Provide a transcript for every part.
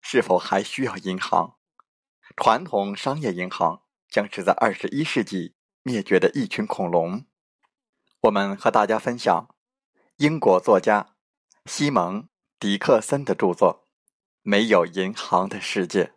是否还需要银行？传统商业银行将是在二十一世纪灭绝的一群恐龙。我们和大家分享英国作家西蒙·迪克森的著作《没有银行的世界》。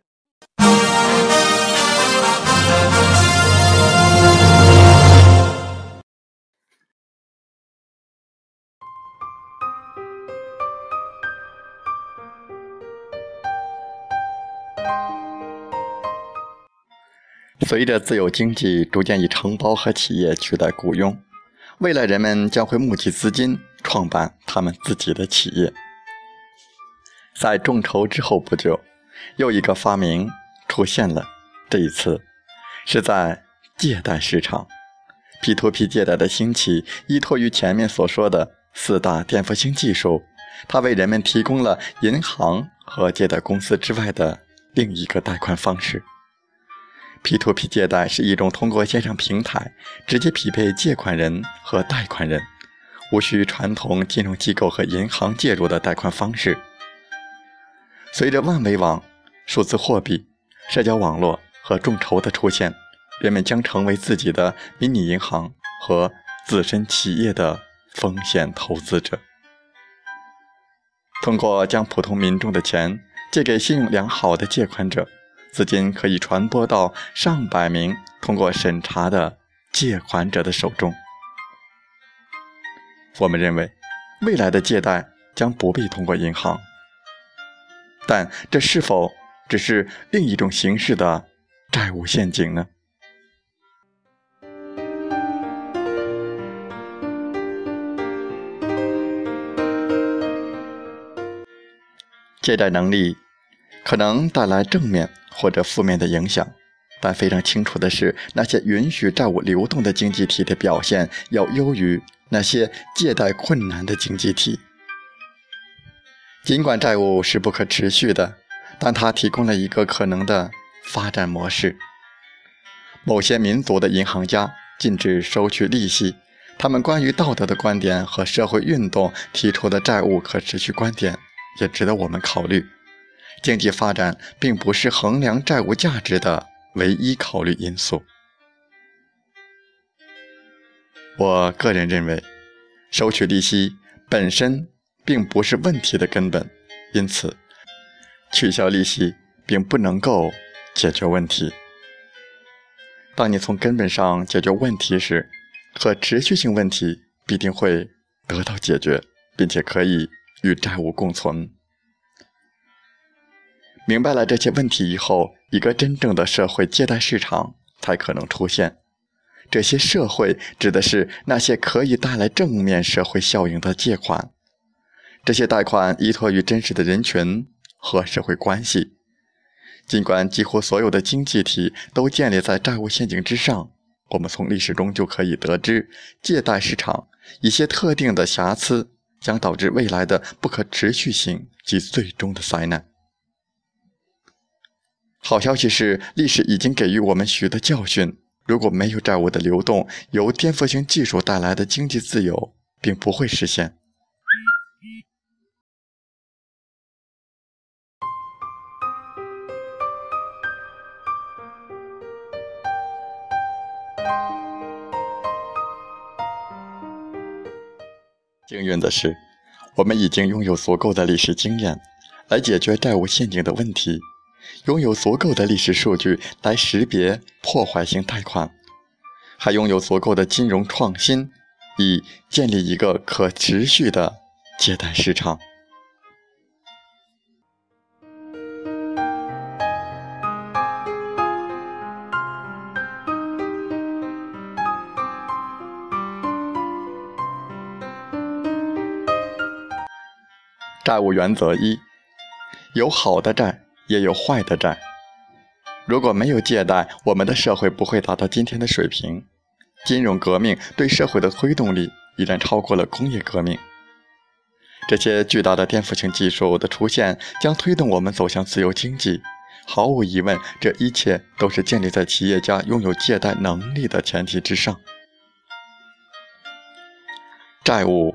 随着自由经济逐渐以承包和企业取代雇佣，未来人们将会募集资金创办他们自己的企业。在众筹之后不久，又一个发明出现了。这一次是在借贷市场，P2P 借贷的兴起依托于前面所说的四大颠覆性技术，它为人们提供了银行和借贷公司之外的另一个贷款方式。P2P 借贷是一种通过线上平台直接匹配借款人和贷款人，无需传统金融机构和银行介入的贷款方式。随着万维网、数字货币、社交网络和众筹的出现，人们将成为自己的迷你银行和自身企业的风险投资者。通过将普通民众的钱借给信用良好的借款者。资金可以传播到上百名通过审查的借款者的手中。我们认为，未来的借贷将不必通过银行，但这是否只是另一种形式的债务陷阱呢？借贷能力可能带来正面。或者负面的影响，但非常清楚的是，那些允许债务流动的经济体的表现要优于那些借贷困难的经济体。尽管债务是不可持续的，但它提供了一个可能的发展模式。某些民族的银行家禁止收取利息，他们关于道德的观点和社会运动提出的债务可持续观点也值得我们考虑。经济发展并不是衡量债务价值的唯一考虑因素。我个人认为，收取利息本身并不是问题的根本，因此取消利息并不能够解决问题。当你从根本上解决问题时，可持续性问题必定会得到解决，并且可以与债务共存。明白了这些问题以后，一个真正的社会借贷市场才可能出现。这些社会指的是那些可以带来正面社会效应的借款。这些贷款依托于真实的人群和社会关系。尽管几乎所有的经济体都建立在债务陷阱之上，我们从历史中就可以得知，借贷市场一些特定的瑕疵将导致未来的不可持续性及最终的灾难。好消息是，历史已经给予我们许多教训。如果没有债务的流动，由颠覆性技术带来的经济自由并不会实现。幸运的是，我们已经拥有足够的历史经验来解决债务陷阱的问题，拥有足够的历史数据来识别破坏性贷款，还拥有足够的金融创新，以建立一个可持续的借贷市场。债务原则一：有好的债，也有坏的债。如果没有借贷，我们的社会不会达到今天的水平。金融革命对社会的推动力已然超过了工业革命。这些巨大的颠覆性技术的出现，将推动我们走向自由经济。毫无疑问，这一切都是建立在企业家拥有借贷能力的前提之上。债务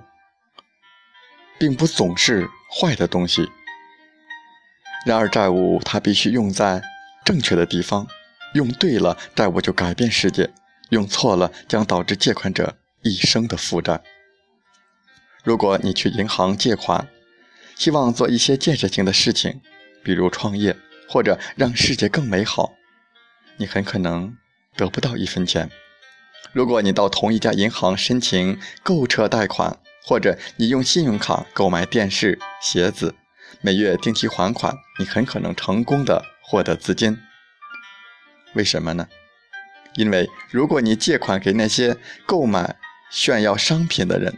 并不总是。坏的东西。然而，债务它必须用在正确的地方，用对了，债务就改变世界；用错了，将导致借款者一生的负债。如果你去银行借款，希望做一些建设性的事情，比如创业或者让世界更美好，你很可能得不到一分钱。如果你到同一家银行申请购车贷款，或者你用信用卡购买电视、鞋子，每月定期还款，你很可能成功的获得资金。为什么呢？因为如果你借款给那些购买炫耀商品的人，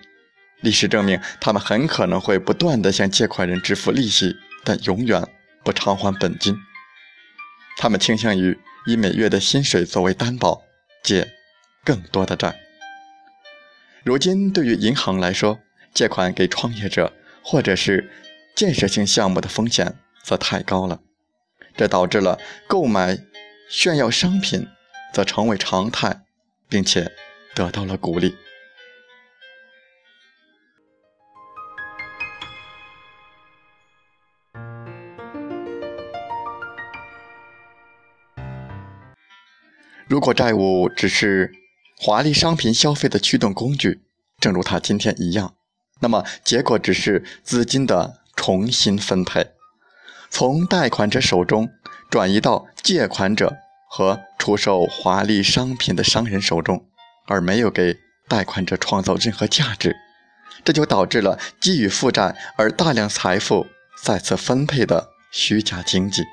历史证明他们很可能会不断的向借款人支付利息，但永远不偿还本金。他们倾向于以每月的薪水作为担保，借更多的债。如今，对于银行来说，借款给创业者或者是建设性项目的风险则太高了，这导致了购买炫耀商品则成为常态，并且得到了鼓励。如果债务只是……华丽商品消费的驱动工具，正如它今天一样。那么，结果只是资金的重新分配，从贷款者手中转移到借款者和出售华丽商品的商人手中，而没有给贷款者创造任何价值。这就导致了基于负债而大量财富再次分配的虚假经济。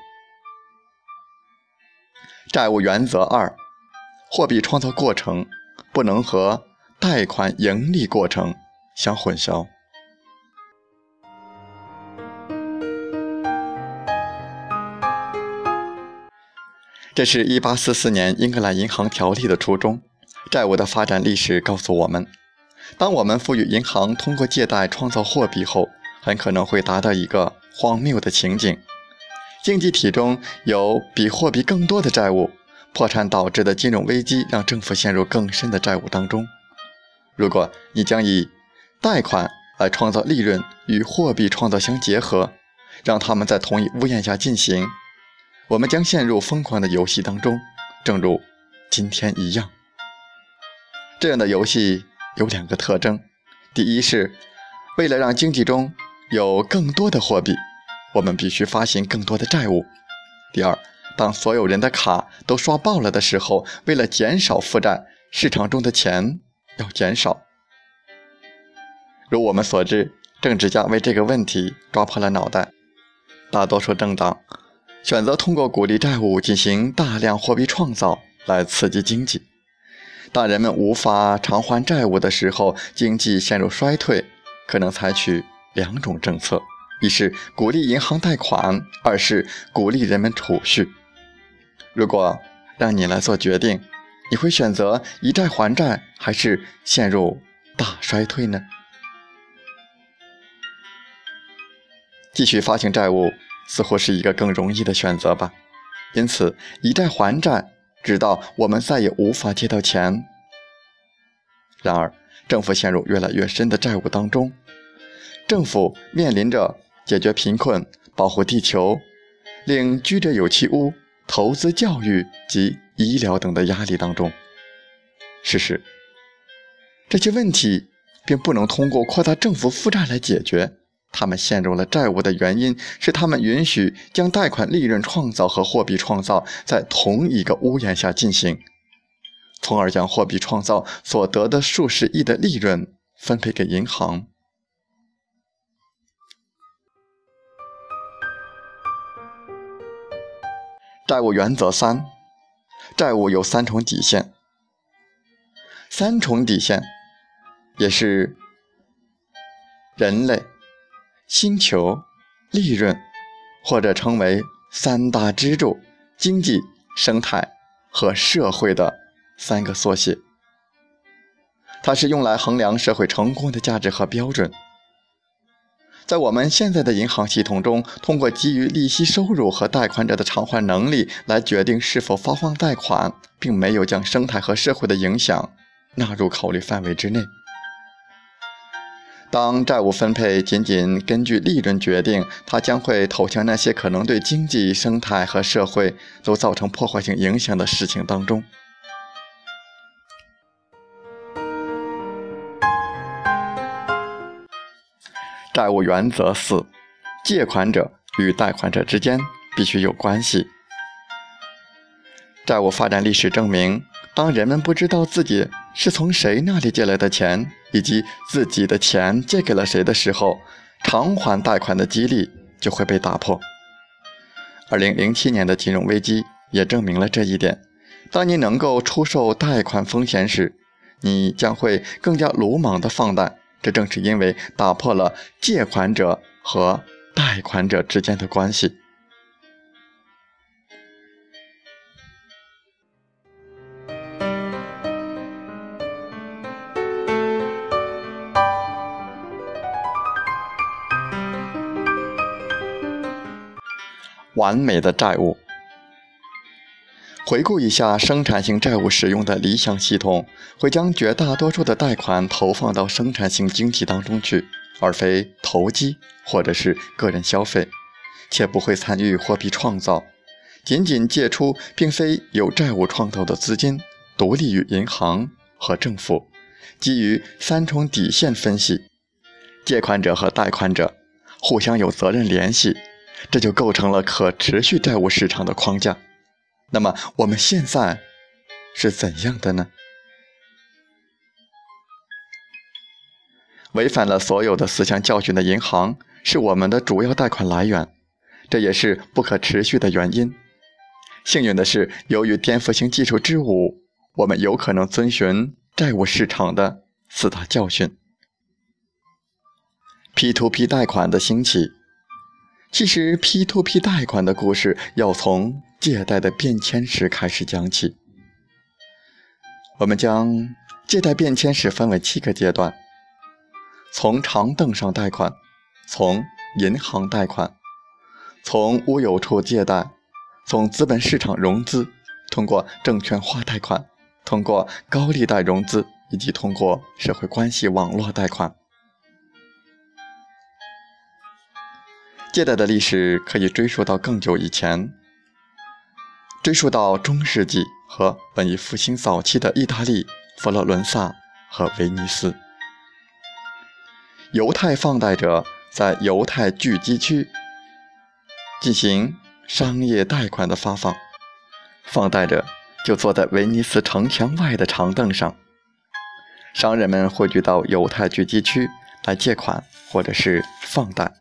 债务原则二：货币创造过程。不能和贷款盈利过程相混淆。这是一八四四年英格兰银行条例的初衷。债务的发展历史告诉我们，当我们赋予银行通过借贷创造货币后，很可能会达到一个荒谬的情景：经济体中有比货币更多的债务。破产导致的金融危机让政府陷入更深的债务当中。如果你将以贷款来创造利润与货币创造相结合，让他们在同一屋檐下进行，我们将陷入疯狂的游戏当中，正如今天一样。这样的游戏有两个特征：第一是，为了让经济中有更多的货币，我们必须发行更多的债务；第二。当所有人的卡都刷爆了的时候，为了减少负债，市场中的钱要减少。如我们所知，政治家为这个问题抓破了脑袋。大多数政党选择通过鼓励债务进行大量货币创造来刺激经济。当人们无法偿还债务的时候，经济陷入衰退，可能采取两种政策：一是鼓励银行贷款，二是鼓励人们储蓄。如果让你来做决定，你会选择以债还债，还是陷入大衰退呢？继续发行债务似乎是一个更容易的选择吧。因此，以债还债，直到我们再也无法借到钱。然而，政府陷入越来越深的债务当中，政府面临着解决贫困、保护地球、令居者有其屋、投资教育及医疗等的压力当中。事实，这些问题并不能通过扩大政府负债来解决。他们陷入了债务的原因是，他们允许将贷款利润创造和货币创造在同一个屋檐下进行，从而将货币创造所得的数十亿的利润分配给银行。债务原则三：债务有三重底线。三重底线也是人类。星球、利润，或者称为三大支柱：经济、生态和社会的三个缩写。它是用来衡量社会成功的价值和标准。在我们现在的银行系统中，通过基于利息收入和贷款者的偿还能力来决定是否发放贷款，并没有将生态和社会的影响纳入考虑范围之内。当债务分配仅仅根据利润决定，它将会投向那些可能对经济生态和社会都造成破坏性影响的事情当中。债务原则四：借款者与贷款者之间必须有关系。债务发展历史证明，当人们不知道自己是从谁那里借来的钱，以及自己的钱借给了谁的时候，偿还贷款的激励就会被打破。二零零七年的金融危机也证明了这一点。当你能够出售贷款风险时，你将会更加鲁莽地放贷。这正是因为打破了借款者和贷款者之间的关系。完美的债务。回顾一下生产性债务使用的理想系统，会将绝大多数的贷款投放到生产性经济当中去，而非投机或者是个人消费，且不会参与货币创造，仅仅借出并非有债务创造的资金，独立于银行和政府。基于三重底线分析，借款者和贷款者互相有责任联系。这就构成了可持续债务市场的框架。那么我们现在是怎样的呢？违反了所有的思想教训的银行是我们的主要贷款来源，这也是不可持续的原因。幸运的是，由于颠覆性技术之舞，我们有可能遵循债务市场的四大教训。P2P 贷款的兴起。其实，P2P 贷款的故事要从借贷的变迁史开始讲起。我们将借贷变迁史分为七个阶段：从长凳上贷款，从银行贷款，从无有处借贷，从资本市场融资，通过证券化贷款，通过高利贷融资，以及通过社会关系网络贷款。借贷的历史可以追溯到更久以前，追溯到中世纪和文艺复兴早期的意大利、佛罗伦萨和威尼斯。犹太放贷者在犹太聚集区进行商业贷款的发放，放贷者就坐在威尼斯城墙外的长凳上，商人们汇聚到犹太聚集区来借款或者是放贷。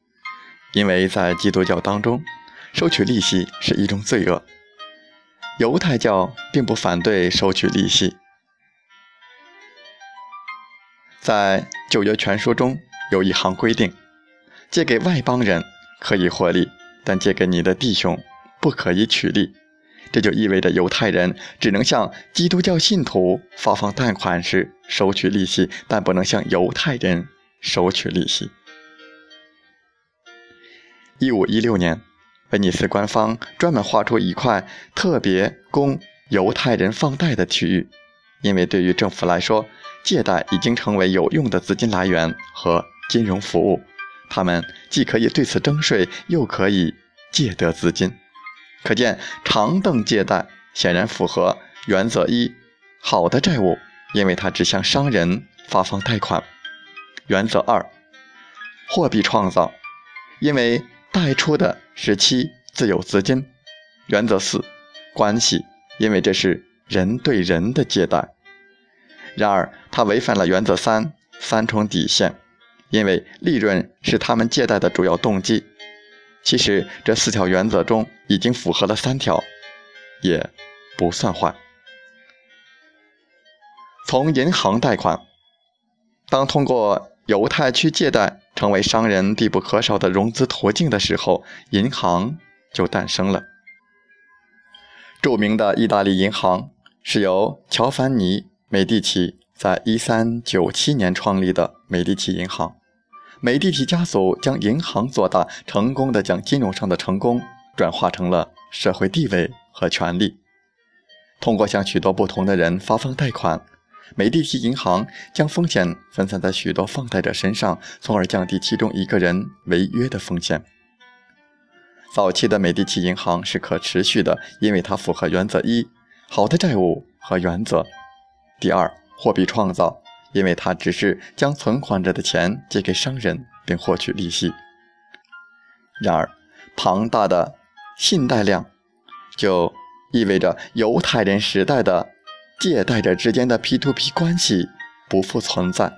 因为在基督教当中，收取利息是一种罪恶。犹太教并不反对收取利息。在旧约全书中有一行规定：借给外邦人可以获利，但借给你的弟兄不可以取利。这就意味着犹太人只能向基督教信徒发放贷款时收取利息，但不能向犹太人收取利息。一五一六年，威尼斯官方专门划出一块特别供犹太人放贷的区域，因为对于政府来说，借贷已经成为有用的资金来源和金融服务，他们既可以对此征税，又可以借得资金。可见，长凳借贷显然符合原则一：好的债务，因为它只向商人发放贷款；原则二：货币创造，因为贷出的是期自有资金；原则四：关系，因为这是人对人的借贷。然而，它违反了原则三三重底线，因为利润是他们借贷的主要动机。其实这四条原则中已经符合了三条，也不算坏。从银行贷款，当通过犹太区借贷成为商人必不可少的融资途径的时候，银行就诞生了。著名的意大利银行是由乔凡尼·美第奇在1397年创立的美第奇银行。美第奇家族将银行做大，成功的将金融上的成功转化成了社会地位和权力。通过向许多不同的人发放贷款，美第奇银行将风险分散在许多放贷者身上，从而降低其中一个人违约的风险。早期的美第奇银行是可持续的，因为它符合原则一：好的债务和原则；第二，货币创造。因为他只是将存款者的钱借给商人，并获取利息。然而，庞大的信贷量就意味着犹太人时代的借贷者之间的 P2P 关系不复存在，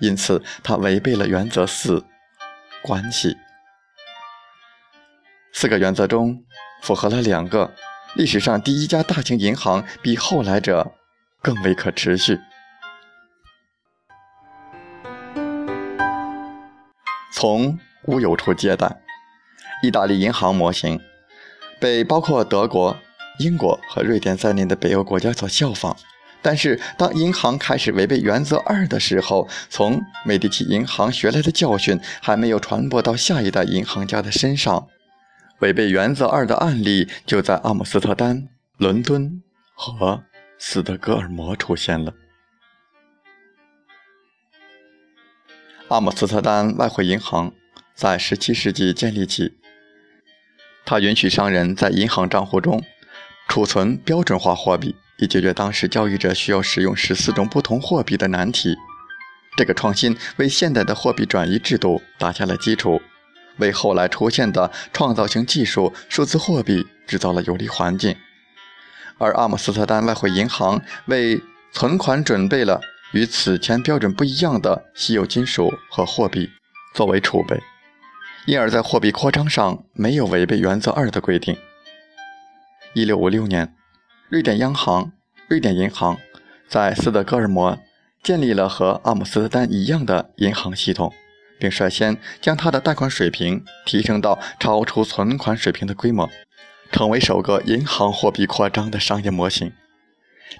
因此它违背了原则四：关系。四个原则中符合了两个。历史上第一家大型银行比后来者更为可持续。从无有处借贷，意大利银行模型被包括德国、英国和瑞典在内的北欧国家所效仿。但是，当银行开始违背原则二的时候，从美第奇银行学来的教训还没有传播到下一代银行家的身上，违背原则二的案例就在阿姆斯特丹、伦敦和斯德哥尔摩出现了。阿姆斯特丹外汇银行在17世纪建立起，它允许商人在银行账户中储存标准化货币，以解决当时交易者需要使用十四种不同货币的难题。这个创新为现代的货币转移制度打下了基础，为后来出现的创造性技术——数字货币制造了有利环境。而阿姆斯特丹外汇银行为存款准备了。与此前标准不一样的稀有金属和货币作为储备，因而，在货币扩张上没有违背原则二的规定。一六五六年，瑞典央行瑞典银行在斯德哥尔摩建立了和阿姆斯特丹一样的银行系统，并率先将它的贷款水平提升到超出存款水平的规模，成为首个银行货币扩张的商业模型。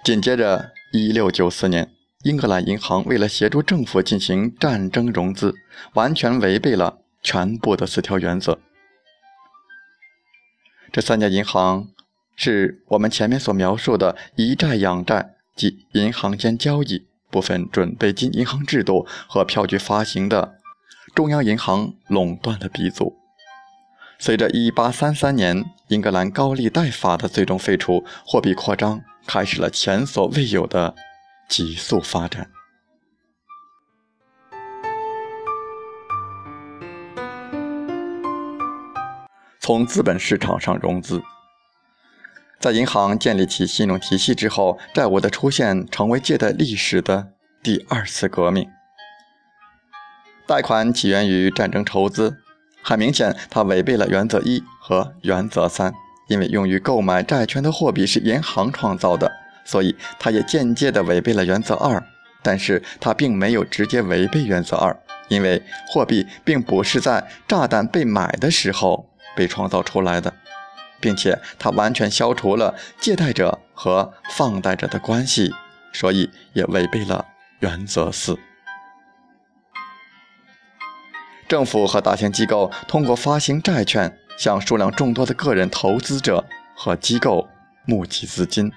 紧接着，一六九四年。英格兰银行为了协助政府进行战争融资，完全违背了全部的四条原则。这三家银行是我们前面所描述的以债养债，即银行间交易、部分准备金银行制度和票据发行的中央银行垄断的鼻祖。随着1833年英格兰高利贷法的最终废除，货币扩张开始了前所未有的。急速发展。从资本市场上融资，在银行建立起信用体系之后，债务的出现成为借贷历史的第二次革命。贷款起源于战争筹资，很明显，它违背了原则一和原则三，因为用于购买债券的货币是银行创造的。所以，它也间接地违背了原则二，但是它并没有直接违背原则二，因为货币并不是在炸弹被买的时候被创造出来的。并且它完全消除了借贷者和放贷者的关系，所以也违背了原则四。政府和大型机构通过发行债券，向数量众多的个人投资者和机构募集资金。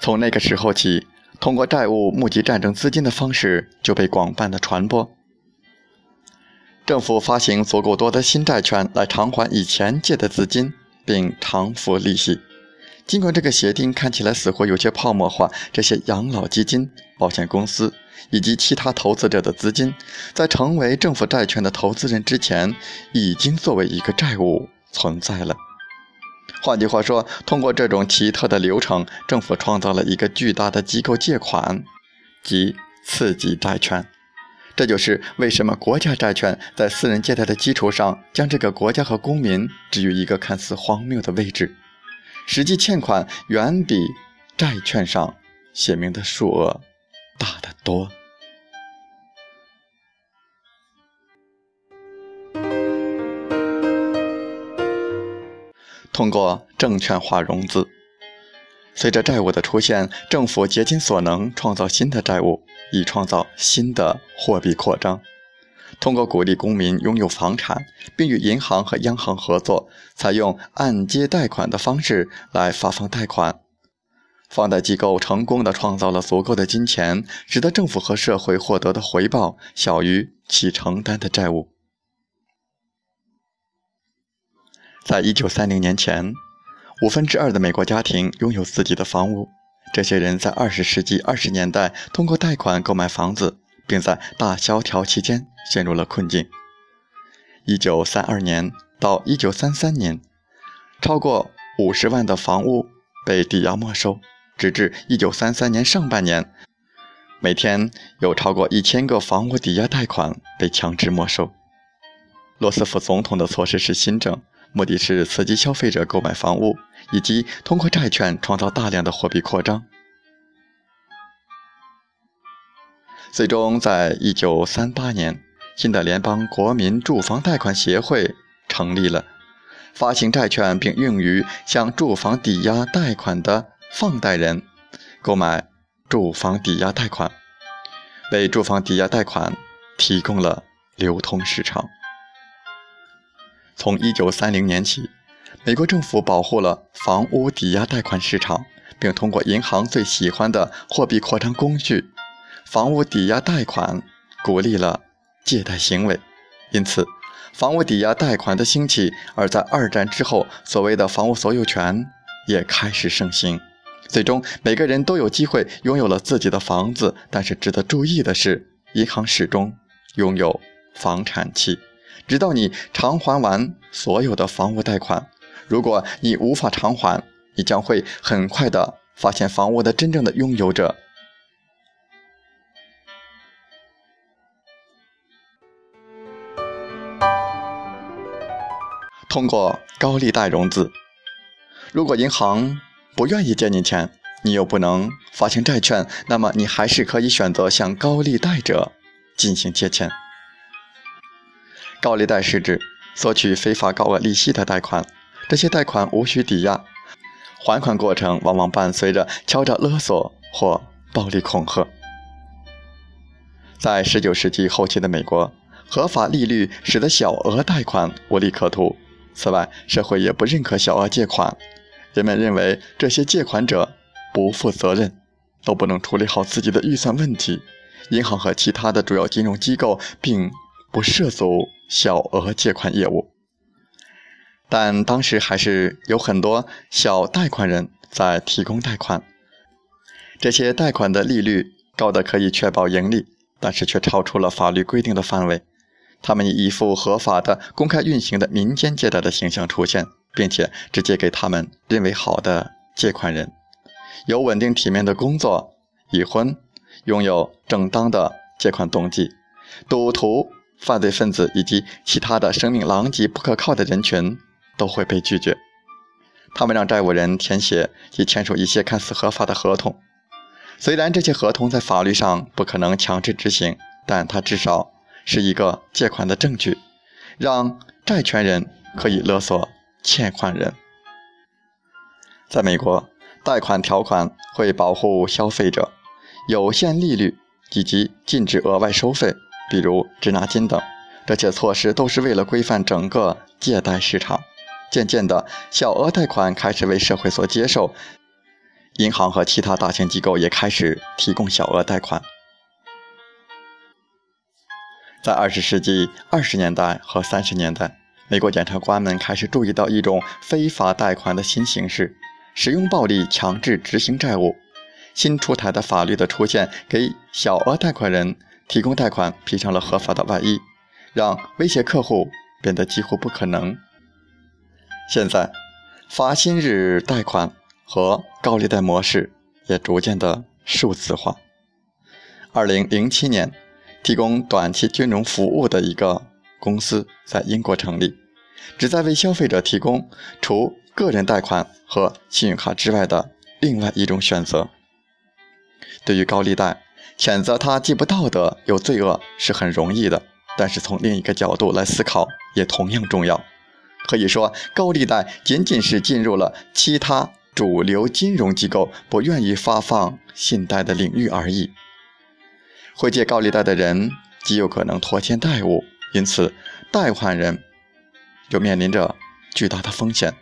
从那个时候起，通过债务募集战争资金的方式就被广泛的传播。政府发行足够多的新债券来偿还以前借的资金，并偿付利息。尽管这个协定看起来似乎有些泡沫化，这些养老基金、保险公司以及其他投资者的资金，在成为政府债券的投资人之前，已经作为一个债务存在了。换句话说，通过这种奇特的流程，政府创造了一个巨大的机构借款及刺激债券。这就是为什么国家债券在私人借贷的基础上，将这个国家和公民置于一个看似荒谬的位置。实际欠款远比债券上写明的数额大得多。通过证券化融资，随着债务的出现，政府竭尽所能创造新的债务，以创造新的货币扩张。通过鼓励公民拥有房产，并与银行和央行合作，采用按揭贷款的方式来发放贷款，放贷机构成功地创造了足够的金钱，使得政府和社会获得的回报小于其承担的债务。在一九三零年前，五分之二的美国家庭拥有自己的房屋，这些人在二十世纪二十年代通过贷款购买房子。并在大萧条期间陷入了困境。一九三二年到一九三三年，超过五十万的房屋被抵押没收，直至一九三三年上半年，每天有超过一千个房屋抵押贷款被强制没收。罗斯福总统的措施是新政，目的是刺激消费者购买房屋，以及通过债券创造大量的货币扩张。最终，在一九三八年，新的联邦国民住房贷款协会成立了，发行债券并用于向住房抵押贷款的放贷人购买住房抵押贷款，为住房抵押贷款提供了流通市场。从一九三零年起，美国政府保护了房屋抵押贷款市场，并通过银行最喜欢的货币扩张工具。房屋抵押贷款鼓励了借贷行为，因此，房屋抵押贷款的兴起，而在二战之后，所谓的房屋所有权也开始盛行。最终，每个人都有机会拥有了自己的房子。但是，值得注意的是，银行始终拥有房产期，直到你偿还完所有的房屋贷款。如果你无法偿还，你将会很快的发现房屋的真正的拥有者。通过高利贷融资，如果银行不愿意借你钱，你又不能发行债券，那么你还是可以选择向高利贷者进行借钱。高利贷是指索取非法高额利息的贷款，这些贷款无需抵押，还款过程往往伴随着敲诈勒索或暴力恐吓。在19世纪后期的美国，合法利率使得小额贷款无利可图。此外，社会也不认可小额借款，人们认为这些借款者不负责任，都不能处理好自己的预算问题。银行和其他的主要金融机构并不涉足小额借款业务，但当时还是有很多小贷款人在提供贷款。这些贷款的利率高的可以确保盈利，但是却超出了法律规定的范围。他们以一副合法的、公开运行的民间借贷的形象出现，并且只借给他们认为好的借款人，有稳定体面的工作、已婚、拥有正当的借款动机、赌徒、犯罪分子以及其他的生命狼藉不可靠的人群都会被拒绝。他们让债务人填写及签署一些看似合法的合同，虽然这些合同在法律上不可能强制执行。但它至少是一个借款的证据，让债权人可以勒索欠款人。在美国，贷款条款会保护消费者，有限利率以及禁止额外收费，比如滞纳金等。这些措施都是为了规范整个借贷市场。渐渐的，小额贷款开始为社会所接受，银行和其他大型机构也开始提供小额贷款。在二十世纪二十年代和三十年代，美国检察官们开始注意到一种非法贷款的新形式：使用暴力强制执行债务。新出台的法律的出现，给小额贷款人提供贷款披上了合法的外衣，让威胁客户变得几乎不可能。现在，发薪日贷款和高利贷模式也逐渐的数字化。二零零七年，提供短期金融服务的一个公司在英国成立，旨在为消费者提供除个人贷款和信用卡之外的另外一种选择。对于高利贷，谴责他既不道德又罪恶是很容易的，但是从另一个角度来思考也同样重要。可以说，高利贷仅仅是进入了其他主流金融机构不愿意发放信贷的领域而已。会借高利贷的人极有可能拖欠债务，因此贷款人就面临着巨大的风险。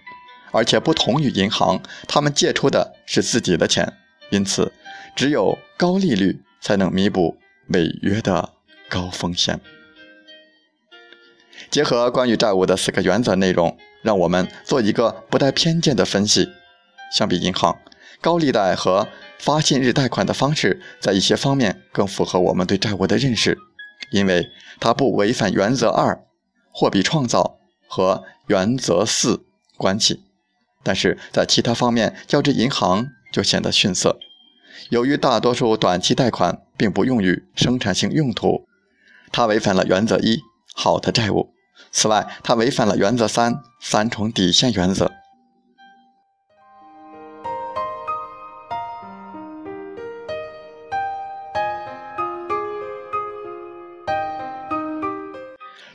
而且不同于银行，他们借出的是自己的钱，因此只有高利率才能弥补违约的高风险。结合关于债务的四个原则内容，让我们做一个不带偏见的分析。相比银行，高利贷和发信日贷款的方式，在一些方面更符合我们对债务的认识，因为它不违反原则二“货币创造”和原则四“关系”。但是在其他方面，较之银行就显得逊色。由于大多数短期贷款并不用于生产性用途，它违反了原则一。好的债务。此外，它违反了原则三三重底线原则。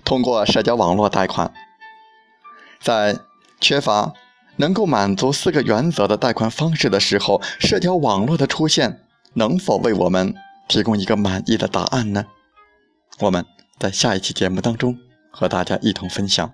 通过社交网络贷款，在缺乏能够满足四个原则的贷款方式的时候，社交网络的出现能否为我们提供一个满意的答案呢？我们。在下一期节目当中，和大家一同分享。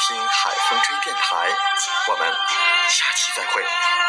听海风吹电台我们下期再会。